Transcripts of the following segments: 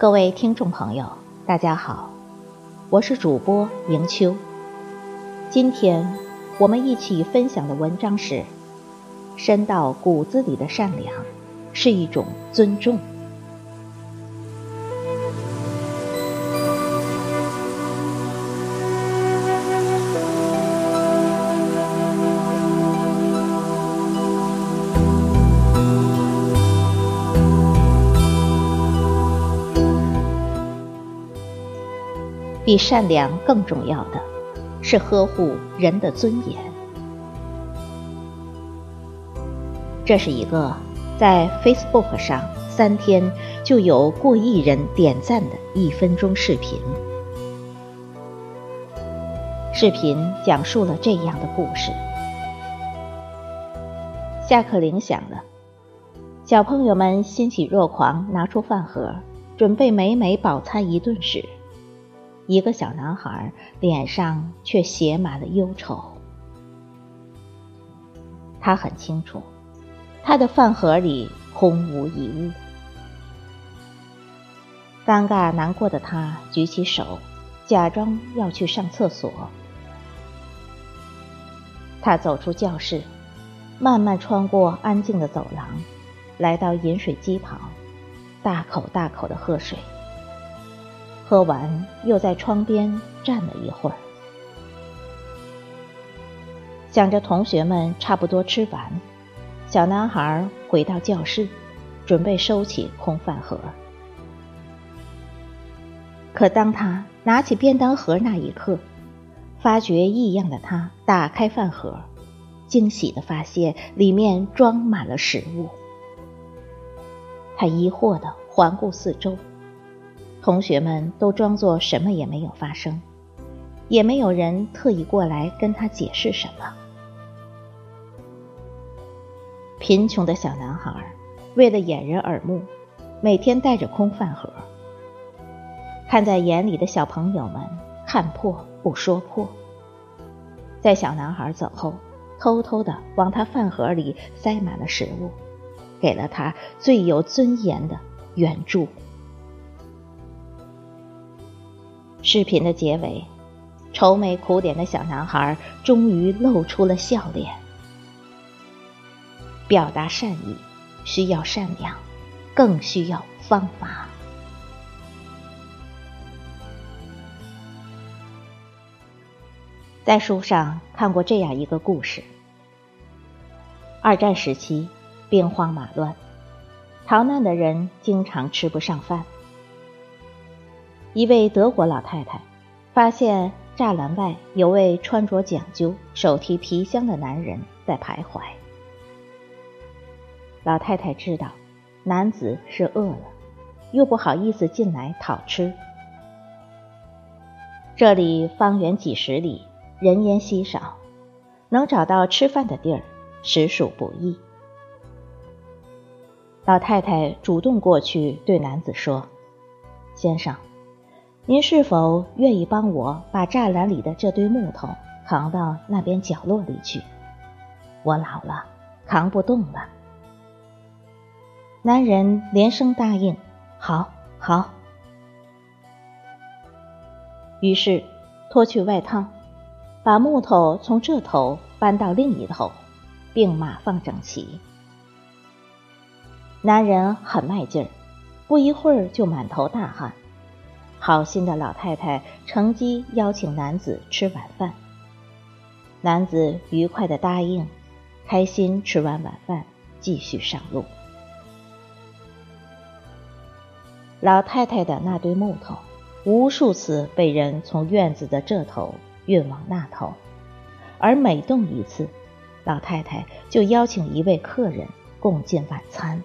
各位听众朋友，大家好，我是主播迎秋。今天我们一起分享的文章是：深到骨子里的善良是一种尊重。比善良更重要的是呵护人的尊严。这是一个在 Facebook 上三天就有过亿人点赞的一分钟视频。视频讲述了这样的故事：下课铃响了，小朋友们欣喜若狂，拿出饭盒，准备美美饱餐一顿时。一个小男孩脸上却写满了忧愁。他很清楚，他的饭盒里空无一物。尴尬难过的他举起手，假装要去上厕所。他走出教室，慢慢穿过安静的走廊，来到饮水机旁，大口大口的喝水。喝完，又在窗边站了一会儿，想着同学们差不多吃完，小男孩回到教室，准备收起空饭盒。可当他拿起便当盒那一刻，发觉异样的他打开饭盒，惊喜的发现里面装满了食物。他疑惑的环顾四周。同学们都装作什么也没有发生，也没有人特意过来跟他解释什么。贫穷的小男孩为了掩人耳目，每天带着空饭盒。看在眼里的小朋友们看破不说破，在小男孩走后，偷偷的往他饭盒里塞满了食物，给了他最有尊严的援助。视频的结尾，愁眉苦脸的小男孩终于露出了笑脸。表达善意需要善良，更需要方法。在书上看过这样一个故事：二战时期，兵荒马乱，逃难的人经常吃不上饭。一位德国老太太发现栅栏外有位穿着讲究、手提皮箱的男人在徘徊。老太太知道男子是饿了，又不好意思进来讨吃。这里方圆几十里，人烟稀少，能找到吃饭的地儿实属不易。老太太主动过去对男子说：“先生。”您是否愿意帮我把栅栏里的这堆木头扛到那边角落里去？我老了，扛不动了。男人连声答应：“好，好。”于是脱去外套，把木头从这头搬到另一头，并码放整齐。男人很卖劲儿，不一会儿就满头大汗。好心的老太太乘机邀请男子吃晚饭，男子愉快的答应，开心吃完晚饭，继续上路。老太太的那堆木头，无数次被人从院子的这头运往那头，而每动一次，老太太就邀请一位客人共进晚餐。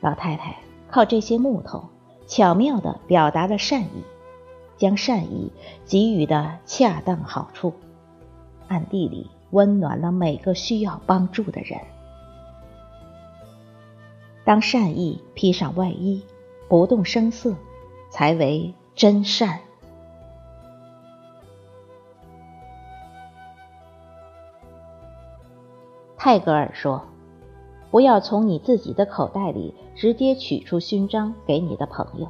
老太太。靠这些木头，巧妙地表达了善意，将善意给予的恰当好处，暗地里温暖了每个需要帮助的人。当善意披上外衣，不动声色，才为真善。泰戈尔说：“不要从你自己的口袋里直接取出勋章给你的朋友，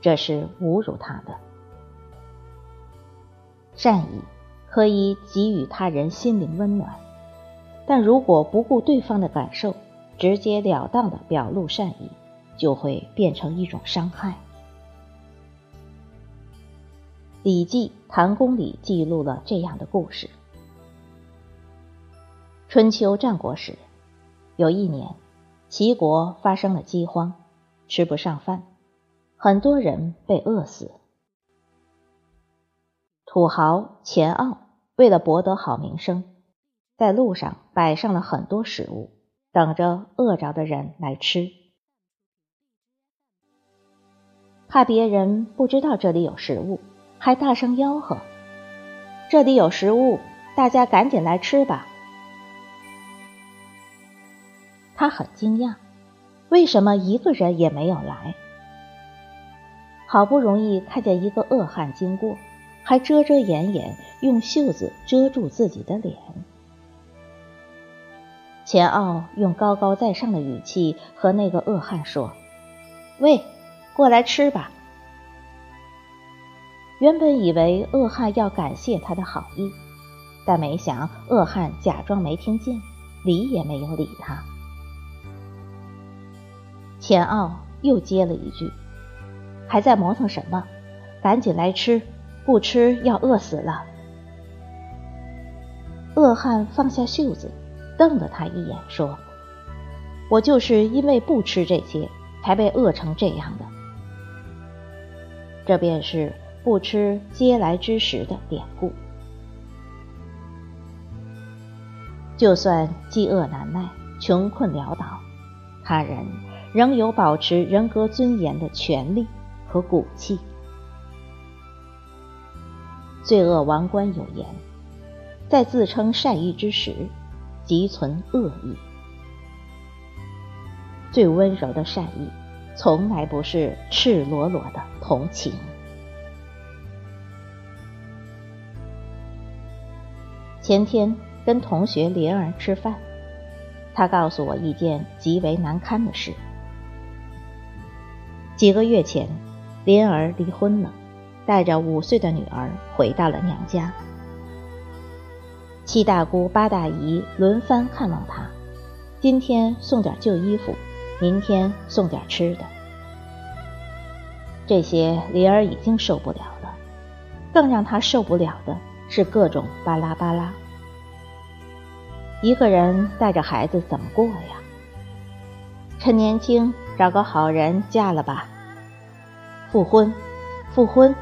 这是侮辱他的。善意可以给予他人心灵温暖，但如果不顾对方的感受，直截了当的表露善意，就会变成一种伤害。《礼记·谭公》里记录了这样的故事：春秋战国时，有一年，齐国发生了饥荒，吃不上饭，很多人被饿死。土豪钱傲为了博得好名声，在路上摆上了很多食物，等着饿着的人来吃。怕别人不知道这里有食物，还大声吆喝：“这里有食物，大家赶紧来吃吧！”他很惊讶，为什么一个人也没有来？好不容易看见一个恶汉经过。还遮遮掩掩，用袖子遮住自己的脸。钱傲用高高在上的语气和那个恶汉说：“喂，过来吃吧。”原本以为恶汉要感谢他的好意，但没想恶汉假装没听见，理也没有理他。钱傲又接了一句：“还在磨蹭什么？赶紧来吃！”不吃要饿死了。恶汉放下袖子，瞪了他一眼，说：“我就是因为不吃这些，才被饿成这样的。”这便是“不吃嗟来之食”的典故。就算饥饿难耐、穷困潦倒，他人仍有保持人格尊严的权利和骨气。罪恶王冠有言：“在自称善意之时，即存恶意。”最温柔的善意，从来不是赤裸裸的同情。前天跟同学莲儿吃饭，他告诉我一件极为难堪的事：几个月前，林儿离婚了。带着五岁的女儿回到了娘家，七大姑八大姨轮番看望她，今天送点旧衣服，明天送点吃的。这些林儿已经受不了了，更让她受不了的是各种巴拉巴拉。一个人带着孩子怎么过呀？趁年轻找个好人嫁了吧。复婚，复婚。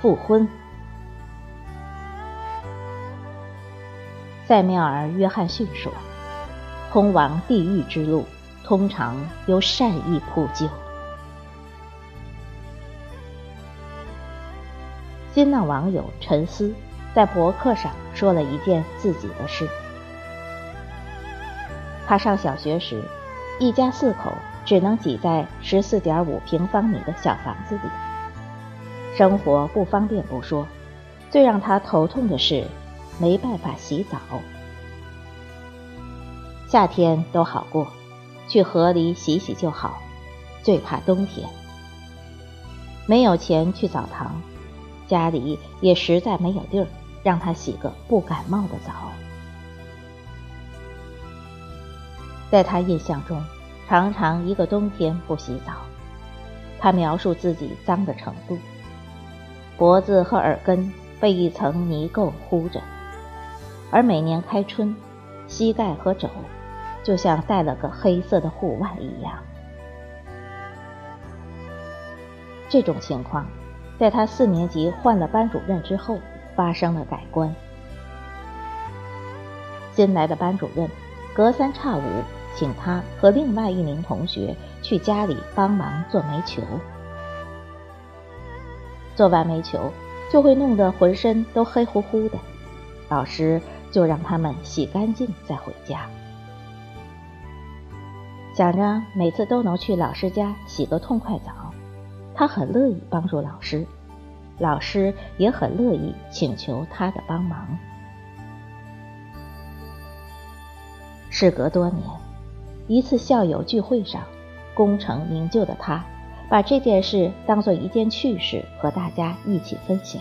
复婚。塞缪尔·约翰逊说：“通往地狱之路，通常由善意铺就。”新浪网友陈思在博客上说了一件自己的事：他上小学时，一家四口只能挤在十四点五平方米的小房子里。生活不方便不说，最让他头痛的是没办法洗澡。夏天都好过，去河里洗洗就好，最怕冬天。没有钱去澡堂，家里也实在没有地儿让他洗个不感冒的澡。在他印象中，常常一个冬天不洗澡。他描述自己脏的程度。脖子和耳根被一层泥垢糊着，而每年开春，膝盖和肘就像戴了个黑色的护腕一样。这种情况，在他四年级换了班主任之后发生了改观。新来的班主任隔三差五请他和另外一名同学去家里帮忙做煤球。做完煤球，就会弄得浑身都黑乎乎的。老师就让他们洗干净再回家。想着每次都能去老师家洗个痛快澡，他很乐意帮助老师，老师也很乐意请求他的帮忙。事隔多年，一次校友聚会上，功成名就的他，把这件事当做一件趣事和大家一起分享。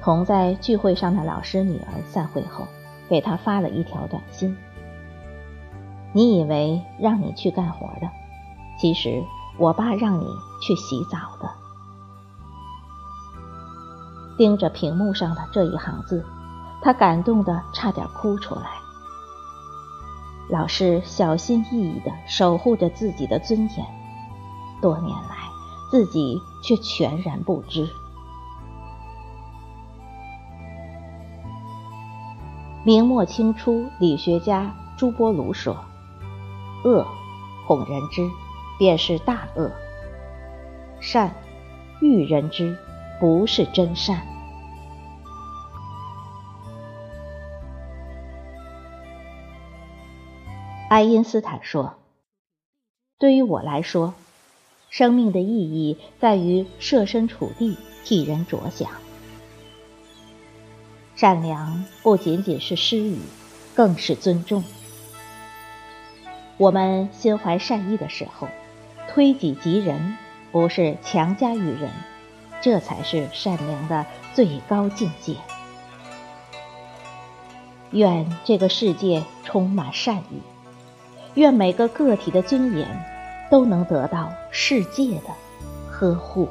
同在聚会上的老师女儿散会后，给他发了一条短信：“你以为让你去干活的，其实我爸让你去洗澡的。”盯着屏幕上的这一行字，他感动的差点哭出来。老师小心翼翼的守护着自己的尊严，多年来自己却全然不知。明末清初理学家朱波卢说：“恶，哄人之，便是大恶；善，欲人之，不是真善。”爱因斯坦说：“对于我来说，生命的意义在于设身处地替人着想。善良不仅仅是施予，更是尊重。我们心怀善意的时候，推己及人，不是强加于人，这才是善良的最高境界。愿这个世界充满善意。”愿每个个体的尊严都能得到世界的呵护。